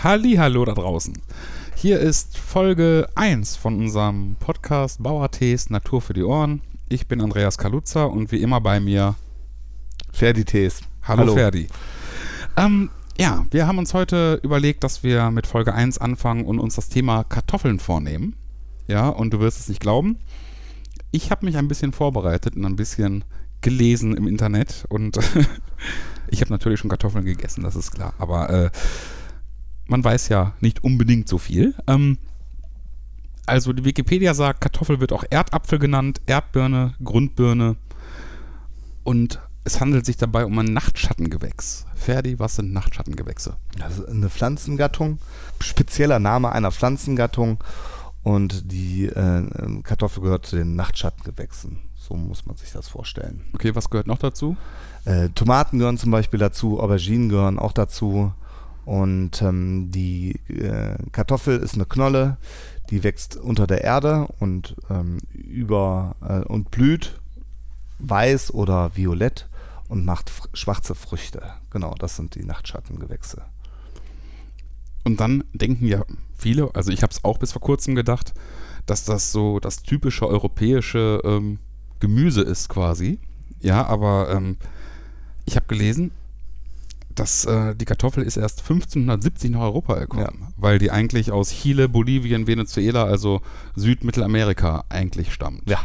Hallo da draußen. Hier ist Folge 1 von unserem Podcast Bauertees Natur für die Ohren. Ich bin Andreas Kaluza und wie immer bei mir Ferdi Tees. Hallo, Hallo. Ferdi. Ähm, ja, wir haben uns heute überlegt, dass wir mit Folge 1 anfangen und uns das Thema Kartoffeln vornehmen. Ja, und du wirst es nicht glauben. Ich habe mich ein bisschen vorbereitet und ein bisschen gelesen im Internet und ich habe natürlich schon Kartoffeln gegessen, das ist klar. Aber äh, man weiß ja nicht unbedingt so viel. Ähm, also die Wikipedia sagt, Kartoffel wird auch Erdapfel genannt, Erdbirne, Grundbirne und es handelt sich dabei um ein Nachtschattengewächs. Ferdi, was sind Nachtschattengewächse? Das ist eine Pflanzengattung, spezieller Name einer Pflanzengattung und die äh, Kartoffel gehört zu den Nachtschattengewächsen. So muss man sich das vorstellen. Okay, was gehört noch dazu? Äh, Tomaten gehören zum Beispiel dazu, Auberginen gehören auch dazu. Und ähm, die äh, Kartoffel ist eine Knolle, die wächst unter der Erde und ähm, über äh, und blüht weiß oder violett und macht schwarze Früchte. Genau, das sind die Nachtschattengewächse. Und dann denken ja viele, also ich habe es auch bis vor kurzem gedacht, dass das so das typische europäische ähm, Gemüse ist quasi. Ja, aber ähm, ich habe gelesen, dass äh, die Kartoffel ist erst 1570 nach Europa gekommen, ja. weil die eigentlich aus Chile, Bolivien, Venezuela, also Südmittelamerika eigentlich stammt. Ja,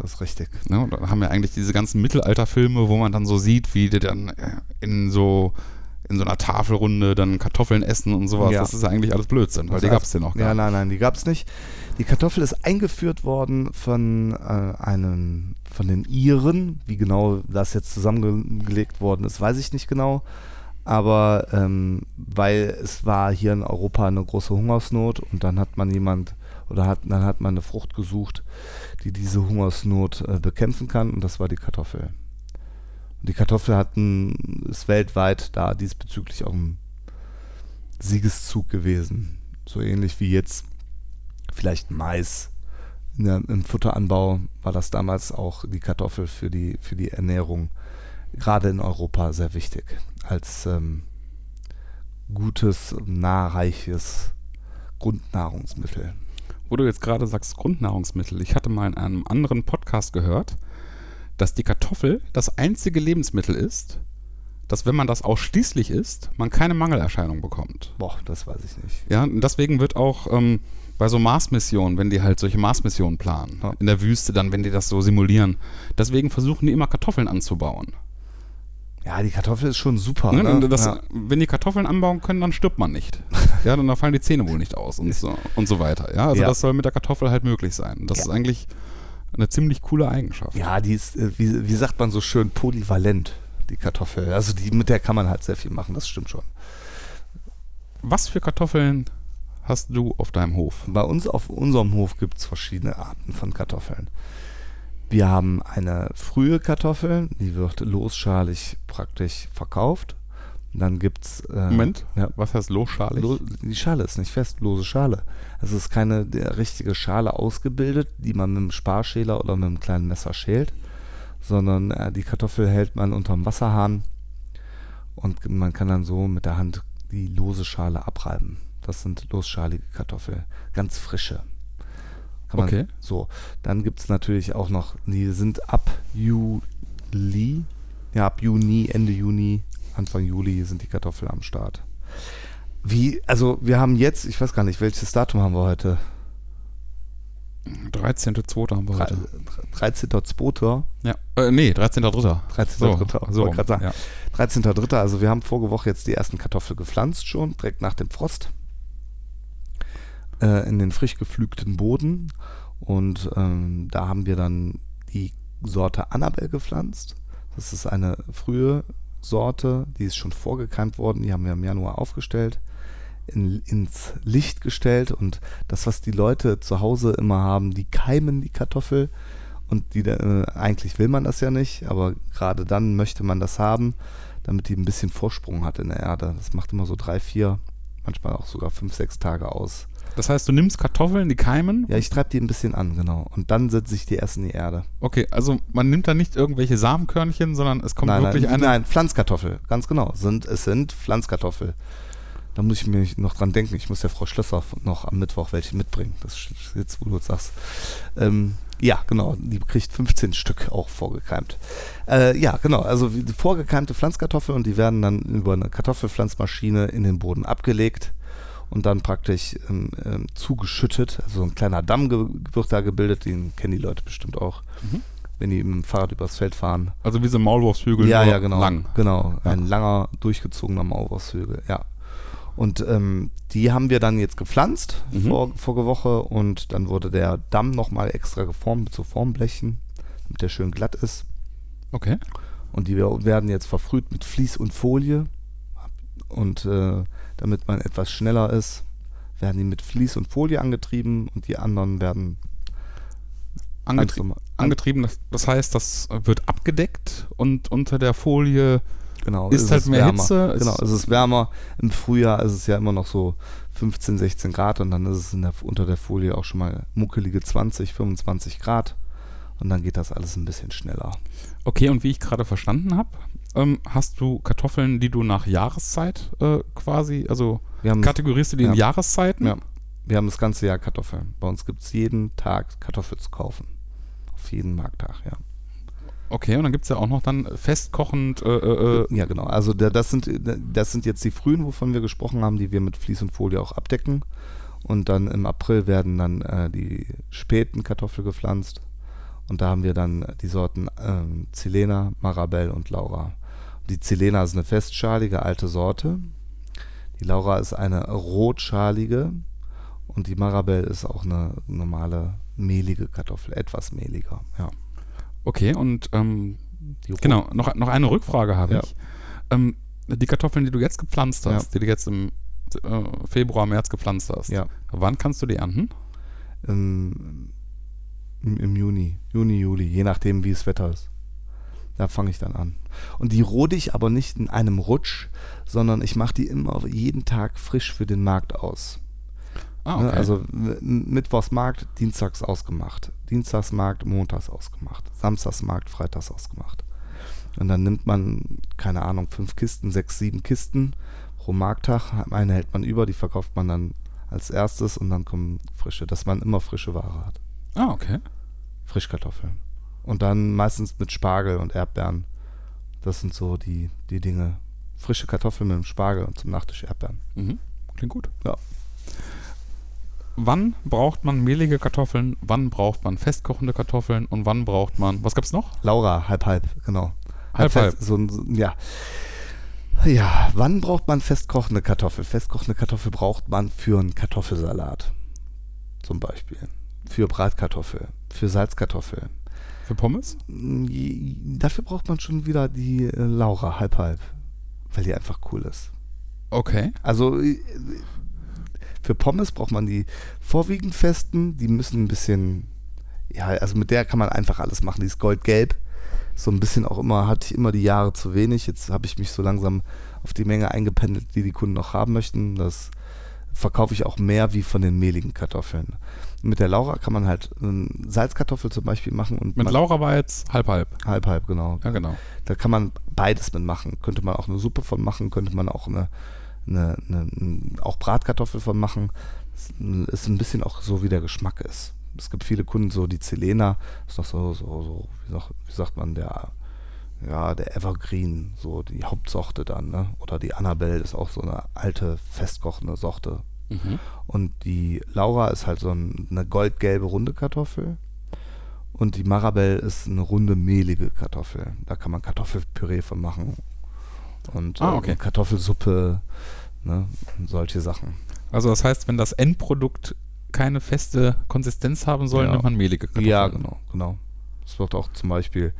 das ist richtig. Ja, da haben wir eigentlich diese ganzen Mittelalterfilme, wo man dann so sieht, wie die dann äh, in so in so einer Tafelrunde dann Kartoffeln essen und sowas. Ja. Das ist eigentlich alles Blödsinn, weil das die gab es ja noch gar Ja, nein, nein, die gab es nicht. Die Kartoffel ist eingeführt worden von äh, einem von den Iren. Wie genau das jetzt zusammengelegt worden ist, weiß ich nicht genau aber ähm, weil es war hier in Europa eine große Hungersnot und dann hat man jemand oder hat, dann hat man eine Frucht gesucht, die diese Hungersnot äh, bekämpfen kann und das war die Kartoffel. Und die Kartoffel hatten, ist weltweit da diesbezüglich auch ein Siegeszug gewesen. So ähnlich wie jetzt vielleicht Mais. Der, Im Futteranbau war das damals auch die Kartoffel für die, für die Ernährung, gerade in Europa, sehr wichtig als ähm, gutes, nahreiches Grundnahrungsmittel. Wo du jetzt gerade sagst Grundnahrungsmittel, ich hatte mal in einem anderen Podcast gehört, dass die Kartoffel das einzige Lebensmittel ist, dass wenn man das ausschließlich isst, man keine Mangelerscheinung bekommt. Boah, das weiß ich nicht. Ja, und deswegen wird auch ähm, bei so Mars-Missionen, wenn die halt solche Mars-Missionen planen, ja. in der Wüste dann, wenn die das so simulieren, deswegen versuchen die immer Kartoffeln anzubauen. Ja, die Kartoffel ist schon super. Ne? Ne? Das, ja. Wenn die Kartoffeln anbauen können, dann stirbt man nicht. ja, dann fallen die Zähne wohl nicht aus und so, und so weiter. Ja, also ja. das soll mit der Kartoffel halt möglich sein. Das ja. ist eigentlich eine ziemlich coole Eigenschaft. Ja, die ist, äh, wie, wie sagt man so schön, polyvalent, die Kartoffel. Also die, mit der kann man halt sehr viel machen, das stimmt schon. Was für Kartoffeln hast du auf deinem Hof? Bei uns auf unserem Hof gibt es verschiedene Arten von Kartoffeln. Wir haben eine frühe Kartoffel, die wird losschalig praktisch verkauft. Dann gibt es. Äh, Moment, ja. was heißt losschalig? Lo die Schale ist nicht fest, lose Schale. Es ist keine richtige Schale ausgebildet, die man mit einem Sparschäler oder mit einem kleinen Messer schält, sondern äh, die Kartoffel hält man unterm Wasserhahn und man kann dann so mit der Hand die lose Schale abreiben. Das sind losschalige Kartoffeln, ganz frische. Kann okay. so. Dann gibt es natürlich auch noch, die sind ab Juli, ja, ab Juni, Ende Juni, Anfang Juli sind die Kartoffeln am Start. Wie, also wir haben jetzt, ich weiß gar nicht, welches Datum haben wir heute? 13.2. haben wir heute. 13.2. Ja, äh, nee, 13.3. 13.3. So, so gerade sagen. Ja. 13.3. Also wir haben vorige Woche jetzt die ersten Kartoffeln gepflanzt schon, direkt nach dem Frost äh, in den frisch gepflügten Boden. Und ähm, da haben wir dann die Sorte Annabelle gepflanzt. Das ist eine frühe Sorte, die ist schon vorgekeimt worden. Die haben wir im Januar aufgestellt, in, ins Licht gestellt. Und das, was die Leute zu Hause immer haben, die keimen die Kartoffel. Und die, äh, eigentlich will man das ja nicht, aber gerade dann möchte man das haben, damit die ein bisschen Vorsprung hat in der Erde. Das macht immer so drei, vier, manchmal auch sogar fünf, sechs Tage aus. Das heißt, du nimmst Kartoffeln, die keimen? Ja, ich treibe die ein bisschen an, genau. Und dann setze ich die erst in die Erde. Okay, also man nimmt da nicht irgendwelche Samenkörnchen, sondern es kommt nein, wirklich nein, eine. Nein, Pflanzkartoffel, ganz genau. Sind, es sind Pflanzkartoffel. Da muss ich mir noch dran denken. Ich muss der Frau Schlösser noch am Mittwoch welche mitbringen. Das ist jetzt, wo du sagst. Ähm, ja, genau. Die kriegt 15 Stück auch vorgekeimt. Äh, ja, genau. Also vorgekeimte Pflanzkartoffeln und die werden dann über eine Kartoffelpflanzmaschine in den Boden abgelegt und dann praktisch ähm, ähm, zugeschüttet. Also ein kleiner Damm wird da gebildet. Den kennen die Leute bestimmt auch, Mhm. wenn die mit dem Fahrrad übers Feld fahren. Also wie so Maulwurfshügel, Ja, ja, genau. lang. Genau, Ja. ein langer, durchgezogener Maulwurfshügel, ja. Und ähm, die haben wir dann jetzt gepflanzt Mhm. vor, vorige Woche und dann wurde der Damm nochmal extra geformt mit so Formblechen, damit der schön glatt ist. Okay. Und die wer- werden jetzt verfrüht mit Vlies und Folie. Und äh, damit man etwas schneller ist, werden die mit Vlies und Folie angetrieben und die anderen werden Angetrie ganz normal- an- angetrieben, das, das heißt, das wird abgedeckt und unter der Folie Genau, Ist es halt mehr wärmer. Hitze, Genau, ist- es ist wärmer. Im Frühjahr ist es ja immer noch so 15, 16 Grad und dann ist es der, unter der Folie auch schon mal muckelige 20, 25 Grad. Und dann geht das alles ein bisschen schneller. Okay, und wie ich gerade verstanden habe, ähm, hast du Kartoffeln, die du nach Jahreszeit äh, quasi, also Wir haben, kategorierst du die in ja. Jahreszeiten? ja, wir haben das ganze Jahr Kartoffeln. Bei uns gibt es jeden Tag Kartoffeln zu kaufen. Auf jeden Markttag, ja. Okay, und dann gibt es ja auch noch dann festkochend, äh, äh, äh, Ja, genau. Also der, das, sind, das sind jetzt die frühen, wovon wir gesprochen haben, die wir mit Vlies und Folie auch abdecken. Und dann im April werden dann äh, die späten Kartoffeln gepflanzt. Und da haben wir dann die Sorten ähm, Zilena, Marabell und Laura. Die Zilena ist eine festschalige alte Sorte. Die Laura ist eine rotschalige. Und die Marabell ist auch eine normale mehlige Kartoffel, etwas mehliger. Ja. okay, und ähm, genau, noch, noch eine Rückfrage habe Ja. ich. Ähm, die Kartoffeln, die du jetzt gepflanzt hast, Ja. die du jetzt im äh, Februar, März gepflanzt hast, Ja. wann kannst du die ernten? im, im, im Juni, Juni, Juli, je nachdem, wie das Wetter ist. Da fange ich dann an. Und die rode ich aber nicht in einem Rutsch, sondern ich mache die immer jeden Tag frisch für den Markt aus. Ah, Ne, okay. Also Mittwochsmarkt, Dienstags ausgemacht. Dienstagsmarkt, Montags ausgemacht. Samstagsmarkt, Freitags ausgemacht. Und dann nimmt man, keine Ahnung, fünf Kisten, sechs, sieben Kisten pro Markttag. Eine hält man über, die verkauft man dann als erstes und dann kommen frische, dass man immer frische Ware hat. Ah, okay. Frischkartoffeln. Und dann meistens mit Spargel und Erdbeeren. Das sind so die, die Dinge. Frische Kartoffeln mit dem Spargel und zum Nachtisch Erdbeeren. Mhm. Klingt gut. Ja. Wann braucht man mehlige Kartoffeln? Wann braucht man festkochende Kartoffeln? Und wann braucht man, was gab's noch? Laura, halb, halb, genau. Halb, halb. fest, So, ein- so, ja. Ja, wann braucht man festkochende Kartoffel? Festkochende Kartoffel braucht man für einen Kartoffelsalat. Zum Beispiel. Für Bratkartoffel. Für Salzkartoffel. Für Pommes? Mm, Dafür braucht man schon wieder die äh, Laura, halb, halb. Weil die einfach cool ist. Okay. Also äh, für Pommes braucht man die vorwiegend festen, die müssen ein bisschen, ja, also mit der kann man einfach alles machen. Die ist goldgelb. So ein bisschen auch immer, hatte ich immer die Jahre zu wenig. Jetzt habe ich mich so langsam auf die Menge eingependelt, die die Kunden noch haben möchten. Das verkaufe ich auch mehr wie von den mehligen Kartoffeln. Mit der Laura kann man halt ähm, Salzkartoffel zum Beispiel machen und Mit Laura war jetzt halb halb. halb halb genau. Ja, genau. Da kann man beides mitmachen. Könnte man auch eine Suppe von machen, könnte man auch eine, eine, eine, ein- auch Bratkartoffel von machen. Es ist ein bisschen auch so, wie der Geschmack ist. Es gibt viele Kunden, so die Zelena, ist noch so, so, so wie sagt man, der, ja, der Evergreen, so die Hauptsorte dann, ne? Oder die Annabelle ist auch so eine alte, festkochende Sorte. Mhm. Und die Laura ist halt so ein, eine goldgelbe runde Kartoffel. Und die Marabelle ist eine runde mehlige Kartoffel. Da kann man Kartoffelpüree von machen. Und Ah, äh, okay. Kartoffelsuppe, ne? Und solche Sachen. Also das heißt, wenn das Endprodukt keine feste Konsistenz haben soll, Ja. nimmt man mehlige Kartoffeln. Ja, genau, genau. Es wird auch zum Beispiel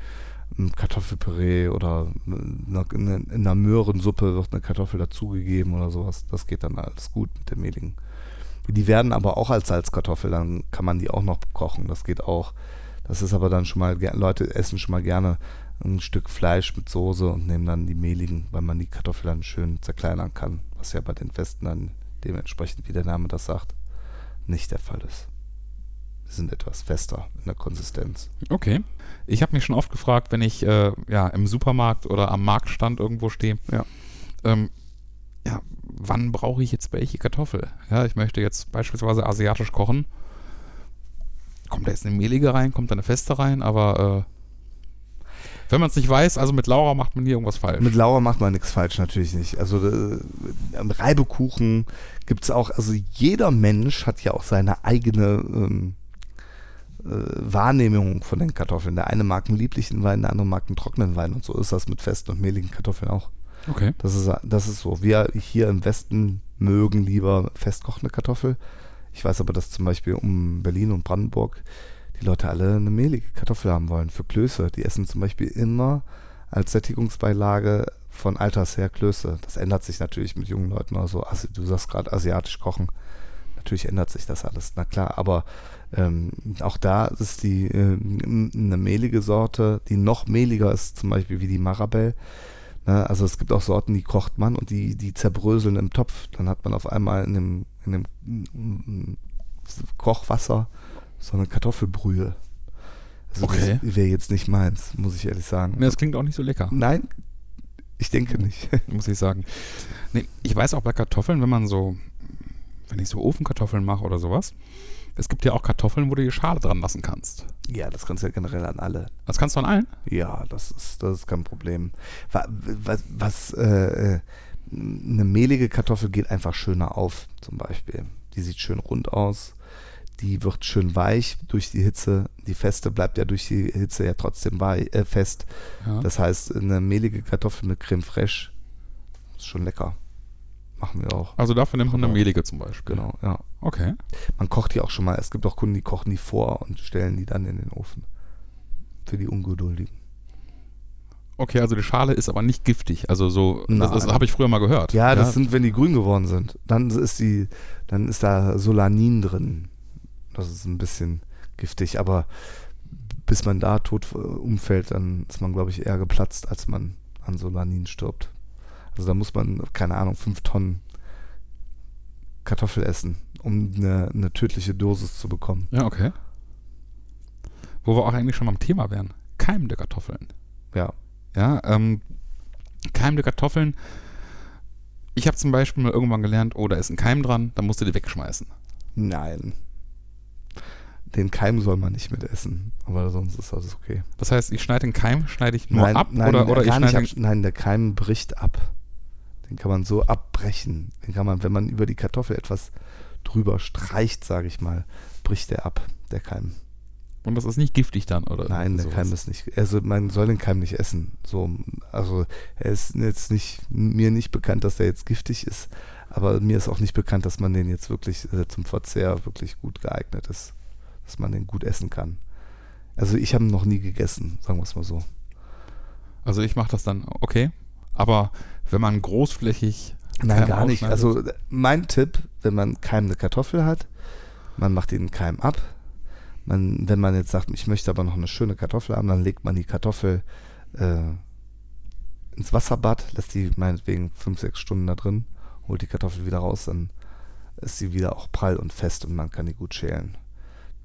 Kartoffelpüree oder in einer Möhrensuppe wird eine Kartoffel dazugegeben oder sowas. Das geht dann alles gut mit dem mehligen. Die werden aber auch als Salzkartoffel, dann kann man die auch noch kochen. Das geht auch. Das ist aber dann schon mal, Leute essen schon mal gerne ein Stück Fleisch mit Soße und nehmen dann die mehligen, weil man die Kartoffel dann schön zerkleinern kann. Was ja bei den Festen dann dementsprechend, wie der Name das sagt, nicht der Fall ist. Sind etwas fester in der Konsistenz. Okay. Ich habe mich schon oft gefragt, wenn ich äh, ja, im Supermarkt oder am Marktstand irgendwo stehe, Ja. ähm, ja, wann brauche ich jetzt welche Kartoffel? Ja, ich möchte jetzt beispielsweise asiatisch kochen. Kommt da jetzt eine mehlige rein, kommt da eine feste rein, aber äh, wenn man es nicht weiß, also mit Laura macht man nie irgendwas falsch. Mit Laura macht man nichts falsch, natürlich nicht. Also äh, Reibekuchen gibt es auch, also jeder Mensch hat ja auch seine eigene ähm, äh, Wahrnehmung von den Kartoffeln. Der eine mag einen lieblichen Wein, der andere mag einen trockenen Wein und so ist das mit festen und mehligen Kartoffeln auch. Okay. Das ist, das ist so. Wir hier im Westen mögen lieber festkochende Kartoffel. Ich weiß aber, dass zum Beispiel um Berlin und Brandenburg die Leute alle eine mehlige Kartoffel haben wollen für Klöße. Die essen zum Beispiel immer als Sättigungsbeilage von Alters her Klöße. Das ändert sich natürlich mit jungen Leuten. Also, also du sagst gerade asiatisch kochen. Natürlich ändert sich das alles, na klar. Aber ähm, auch da ist die äh, eine mehlige Sorte, die noch mehliger ist, zum Beispiel wie die Marabelle. Ne? Also es gibt auch Sorten, die kocht man und die, die zerbröseln im Topf. Dann hat man auf einmal in dem, in dem mm, Kochwasser so eine Kartoffelbrühe. Also Okay. das wäre jetzt nicht meins, muss ich ehrlich sagen. Nee, das klingt auch nicht so lecker, Nein, ich denke nicht. muss ich sagen. Nee, ich weiß auch bei Kartoffeln, wenn man so, wenn ich so Ofenkartoffeln mache oder sowas, es gibt ja auch Kartoffeln, wo du die Schale dran lassen kannst. ja, das kannst du ja generell an alle. Das kannst du an allen? Ja, das ist, das ist kein Problem. Wa- Was, was äh, äh, eine mehlige Kartoffel geht einfach schöner auf, zum Beispiel. Die sieht schön rund aus, die wird schön weich durch die Hitze. Die feste bleibt ja durch die Hitze ja trotzdem wei äh, fest. Ja. Das heißt, eine mehlige Kartoffel mit Creme fraiche ist schon lecker. Machen wir auch. also dafür nimmt man eine mehlige zum Beispiel. Genau, ja. Okay. Man kocht die auch schon mal. Es gibt auch Kunden, die kochen die vor und stellen die dann in den Ofen. Für die Ungeduldigen. Okay, also die Schale ist aber nicht giftig. Also so, das, das Nein. habe ich früher mal gehört. Ja, das sind, wenn die grün geworden sind. Dann ist die, dann ist da Solanin drin. Das ist ein bisschen giftig, aber bis man da tot äh, umfällt, dann ist man, glaube ich, eher geplatzt, als man an Solanin stirbt. Also da muss man, keine Ahnung, fünf Tonnen Kartoffel essen, um eine, eine tödliche Dosis zu bekommen. Ja, okay. Wo wir auch eigentlich schon beim Thema wären. Keimende Kartoffeln. Ja. Ja, ähm, keimende Kartoffeln. Ich habe zum Beispiel mal irgendwann gelernt, oh, da ist ein Keim dran, dann musst du die wegschmeißen. Nein. Den Keim soll man nicht mitessen, aber sonst ist alles okay. Das heißt, ich schneide den Keim, schneide ich nur nein, ab nein, oder, oder ich schneide ab, nein, der Keim bricht ab. Den kann man so abbrechen. Den kann man, wenn man über die Kartoffel etwas drüber streicht, sage ich mal, bricht der ab, der Keim. und das ist nicht giftig dann, oder? Nein, der sowas. Keim ist nicht. Also man soll den Keim nicht essen. So, also er ist jetzt nicht mir nicht bekannt, dass er jetzt giftig ist, aber mir ist auch nicht bekannt, dass man den jetzt wirklich äh, zum Verzehr wirklich gut geeignet ist, dass man den gut essen kann. Also ich habe ihn noch nie gegessen, sagen wir es mal so. Also ich mache das dann, okay. Aber wenn man großflächig Nein, gar nicht. Also mein Tipp, wenn man keimende Kartoffel hat, man macht den Keim ab. Man, wenn man jetzt sagt, ich möchte aber noch eine schöne Kartoffel haben, dann legt man die Kartoffel äh, ins Wasserbad, lässt die meinetwegen fünf, sechs Stunden da drin, holt die Kartoffel wieder raus, dann ist sie wieder auch prall und fest und man kann die gut schälen.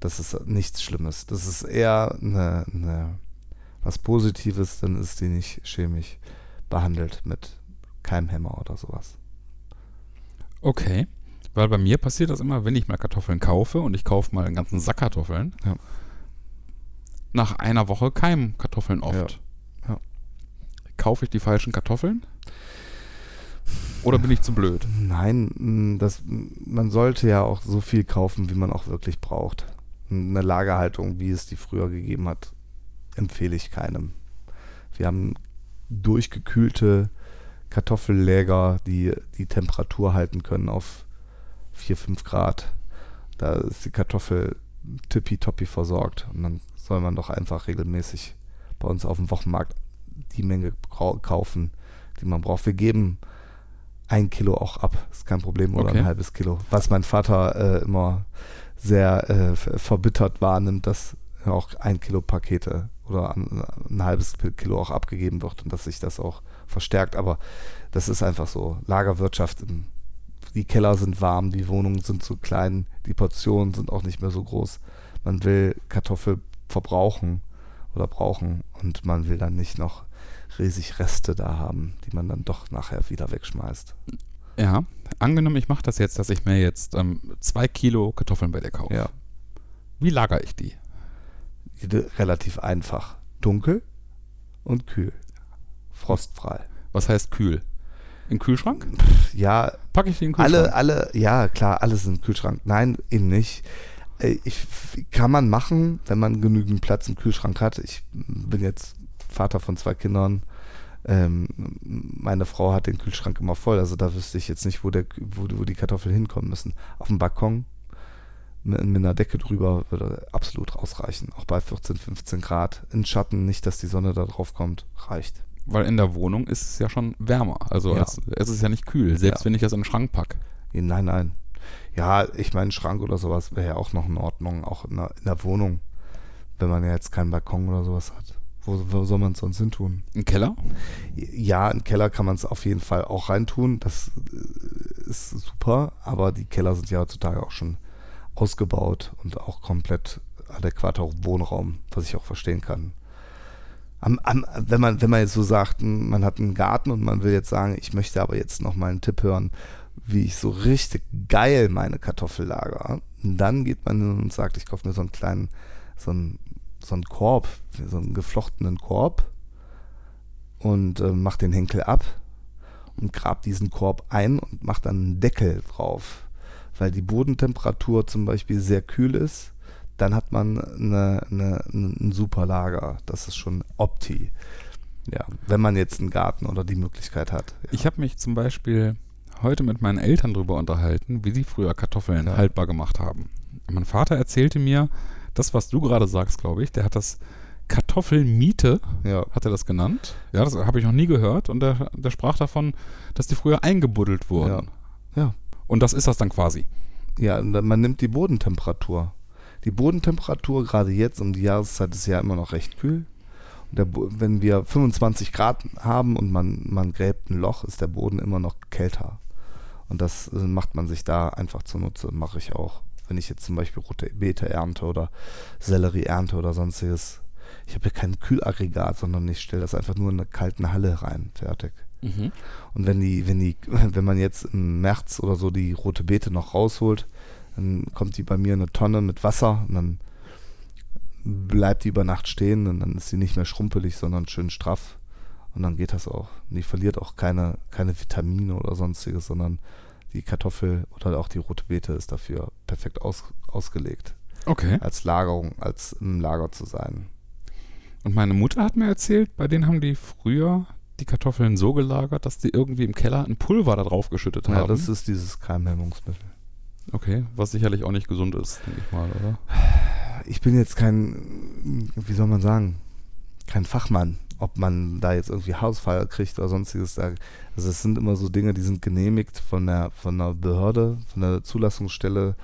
Das ist nichts Schlimmes. Das ist eher eine, eine, was Positives, dann ist die nicht chemisch behandelt mit Keimhemmer oder sowas. Okay. Weil bei mir passiert das immer, wenn ich mal Kartoffeln kaufe und ich kaufe mal einen ganzen Sack Kartoffeln. Ja. Nach einer Woche keimen Kartoffeln oft. Ja. Ja. Kaufe ich die falschen Kartoffeln? Oder bin ich zu blöd? Nein, mh, das, man sollte ja auch so viel kaufen, wie man auch wirklich braucht. Eine Lagerhaltung, wie es die früher gegeben hat, empfehle ich keinem. Wir haben durchgekühlte Kartoffelläger, die die Temperatur halten können auf 4, 5 Grad. Da ist die Kartoffel tippitoppi versorgt. Und dann soll man doch einfach regelmäßig bei uns auf dem Wochenmarkt die Menge kaufen, die man braucht. Wir geben ein Kilo auch ab, ist kein Problem, oder Okay. ein halbes Kilo. Was mein Vater äh, immer sehr äh, verbittert wahrnimmt, dass auch ein Kilo Pakete oder ein, ein halbes Kilo auch abgegeben wird und dass sich das auch verstärkt. Aber das ist einfach so. Lagerwirtschaft, die Keller sind warm, die Wohnungen sind zu klein, die Portionen sind auch nicht mehr so groß. Man will Kartoffel verbrauchen oder brauchen und man will dann nicht noch riesig Reste da haben, die man dann doch nachher wieder wegschmeißt. Ja, angenommen, ich mache das jetzt, dass ich mir jetzt ähm, zwei Kilo Kartoffeln bei dir kaufe. Ja. Wie lagere ich die? Relativ einfach. Dunkel und kühl. Frostfrei. Was heißt kühl? Im Kühlschrank? Ja, Packe ich den Kühlschrank? alle, alle, ja klar, alles im Kühlschrank. Nein, eben nicht. Äh, Ich, kann man machen, wenn man genügend Platz im Kühlschrank hat. Ich bin jetzt Vater von zwei Kindern. Ähm, meine Frau hat den Kühlschrank immer voll, also da wüsste ich jetzt nicht, wo, der, wo, wo die Kartoffeln hinkommen müssen. Auf dem Balkon mit, einer Decke drüber würde absolut ausreichen. Auch bei 14, 15 Grad. In Schatten, nicht, dass die Sonne da drauf kommt, reicht. Weil in der Wohnung ist es ja schon wärmer. Also Ja. es, es ist ja nicht kühl, selbst Ja. wenn ich das in den Schrank packe. Nein, nein. Ja, ich meine, Schrank oder sowas wäre ja auch noch in Ordnung, auch in der, in der Wohnung, wenn man ja jetzt keinen Balkon oder sowas hat. Wo, wo soll man es sonst hin tun? Im Keller? Ja, im Keller kann man es auf jeden Fall auch reintun. Das äh, ist super, aber die Keller sind ja heutzutage auch schon ausgebaut und auch komplett adäquater Wohnraum, was ich auch verstehen kann. Am, am, wenn, man, wenn man jetzt so sagt, man hat einen Garten und man will jetzt sagen, ich möchte aber jetzt noch mal einen Tipp hören, wie ich so richtig geil meine Kartoffel lager, dann geht man hin und sagt, ich kaufe mir so einen kleinen, so einen, so einen Korb, so einen geflochtenen Korb und äh, macht den Henkel ab und grabt diesen Korb ein und macht dann einen Deckel drauf. Weil die Bodentemperatur zum Beispiel sehr kühl ist, dann hat man eine, eine, ein super Lager. Das ist schon Opti. Ja, wenn man jetzt einen Garten oder die Möglichkeit hat. Ja. Ich habe mich zum Beispiel heute mit meinen Eltern darüber unterhalten, wie sie früher Kartoffeln Ja. haltbar gemacht haben. Mein Vater erzählte mir, das, was du gerade sagst, glaube ich, der hat das Kartoffelmiete, ja. hat er das genannt. Ja, das habe ich noch nie gehört. Und der, der sprach davon, dass die früher eingebuddelt wurden. Ja. Ja. Und das ist das dann quasi. Ja, man nimmt die Bodentemperatur. Die Bodentemperatur, gerade jetzt um die Jahreszeit, ist ja immer noch recht kühl. Der, wenn wir 25 Grad haben und man, man gräbt ein Loch, ist der Boden immer noch kälter. Und das äh, macht man sich da einfach zunutze, mache ich auch. Wenn ich jetzt zum Beispiel rote Beete ernte oder Sellerie ernte oder sonstiges. Ich habe ja kein Kühlaggregat, sondern ich stelle das einfach nur in eine kalten Halle rein. Fertig. Und wenn die, wenn die, wenn man jetzt im März oder so die rote Beete noch rausholt, dann kommt die bei mir in eine Tonne mit Wasser und dann bleibt die über Nacht stehen und dann ist sie nicht mehr schrumpelig, sondern schön straff. Und dann geht das auch. Und die verliert auch keine, keine Vitamine oder sonstiges, sondern die Kartoffel oder auch die rote Beete ist dafür perfekt aus, ausgelegt. Okay. Als Lagerung, als im Lager zu sein. Und meine Mutter hat mir erzählt, bei denen haben die früher die Kartoffeln so gelagert, dass die irgendwie im Keller ein Pulver da drauf geschüttet Ja, haben. das ist dieses Keimhemmungsmittel. okay, was sicherlich auch nicht gesund ist, denke ich mal, oder? ich bin jetzt kein, wie soll man sagen, kein Fachmann, ob man da jetzt irgendwie Hausfall kriegt oder sonstiges. Also es sind immer so Dinge, die sind genehmigt von der, von der Behörde, von der Zulassungsstelle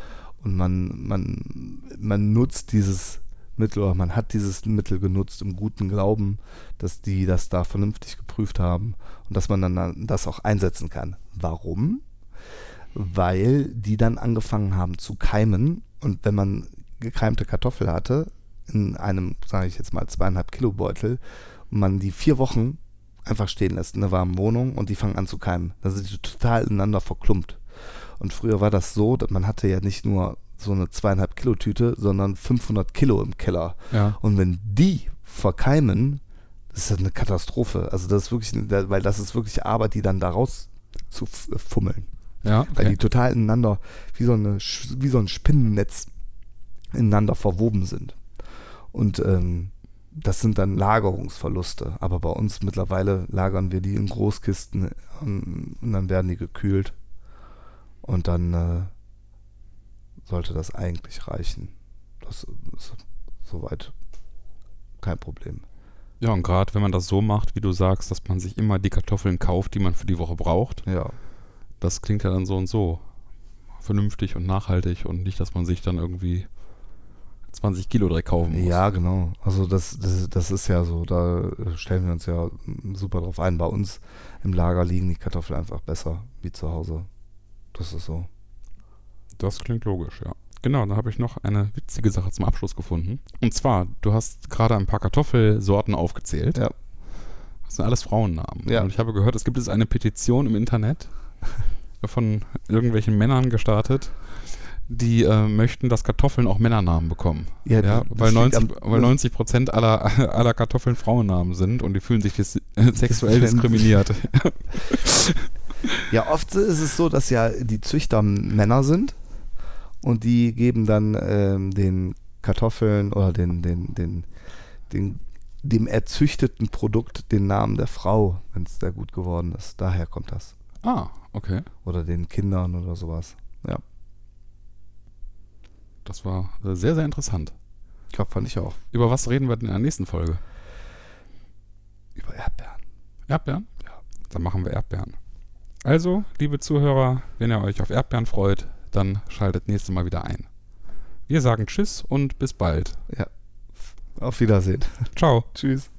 und man, man, man nutzt dieses Mittel oder man hat dieses Mittel genutzt im guten Glauben, dass die das da vernünftig geprüft haben und dass man dann das auch einsetzen kann. Warum? Weil die dann angefangen haben zu keimen und wenn man gekeimte Kartoffel hatte, in einem, sage ich jetzt mal, zweieinhalb Kilo Beutel und man die vier Wochen einfach stehen lässt in der warmen Wohnung und die fangen an zu keimen. Dann sind die total ineinander verklumpt. Und früher war das so, dass man hatte ja nicht nur so eine zweieinhalb Kilo Tüte, sondern 500 Kilo im Keller. Ja. Und wenn die verkeimen, das ist das eine Katastrophe. Also das ist wirklich, weil das ist wirklich Arbeit, die dann daraus zu f- fummeln. Ja, Weil die okay. total ineinander, wie so, eine, wie so ein Spinnennetz ineinander verwoben sind. Und ähm, das sind dann Lagerungsverluste. Aber bei uns mittlerweile lagern wir die in Großkisten ähm, und dann werden die gekühlt. Und dann äh, sollte das eigentlich reichen. Das ist soweit kein Problem. ja, und gerade wenn man das so macht, wie du sagst, dass man sich immer die Kartoffeln kauft, die man für die Woche braucht, Ja. das klingt ja dann so und so vernünftig und nachhaltig und nicht, dass man sich dann irgendwie 20 Kilo direkt kaufen muss. Ja, genau. Also das, das, das ist ja so, da stellen wir uns ja super drauf ein. Bei uns im Lager liegen die Kartoffeln einfach besser wie zu Hause. Das ist so. Das klingt logisch, ja. Genau, da habe ich noch eine witzige Sache zum Abschluss gefunden. Und zwar, du hast gerade ein paar Kartoffelsorten aufgezählt. Ja. Das sind alles Frauennamen. Ja. Und ich habe gehört, es gibt jetzt eine Petition im Internet, von irgendwelchen Männern gestartet, die äh, möchten, dass Kartoffeln auch Männernamen bekommen. Ja, Ja, weil, liegt 90, am- weil 90 Prozent aller, aller Kartoffeln Frauennamen sind und die fühlen sich dis sexuell diskriminiert. Ja, oft ist es so, dass ja die Züchter Männer sind und die geben dann ähm, den Kartoffeln oder den, den, den, den, dem erzüchteten Produkt den Namen der Frau, wenn es sehr gut geworden ist. Daher kommt das. ah, okay. Oder den Kindern oder sowas. Ja, Das war äh, sehr, sehr interessant. ja fand ich auch. Über was reden wir denn in der nächsten Folge? Über Erdbeeren. Erdbeeren? Ja. Dann machen wir Erdbeeren. Also, liebe Zuhörer, wenn ihr euch auf Erdbeeren freut, dann schaltet nächstes Mal wieder ein. Wir sagen Tschüss und bis bald. Ja. Auf Wiedersehen. Ciao. Tschüss.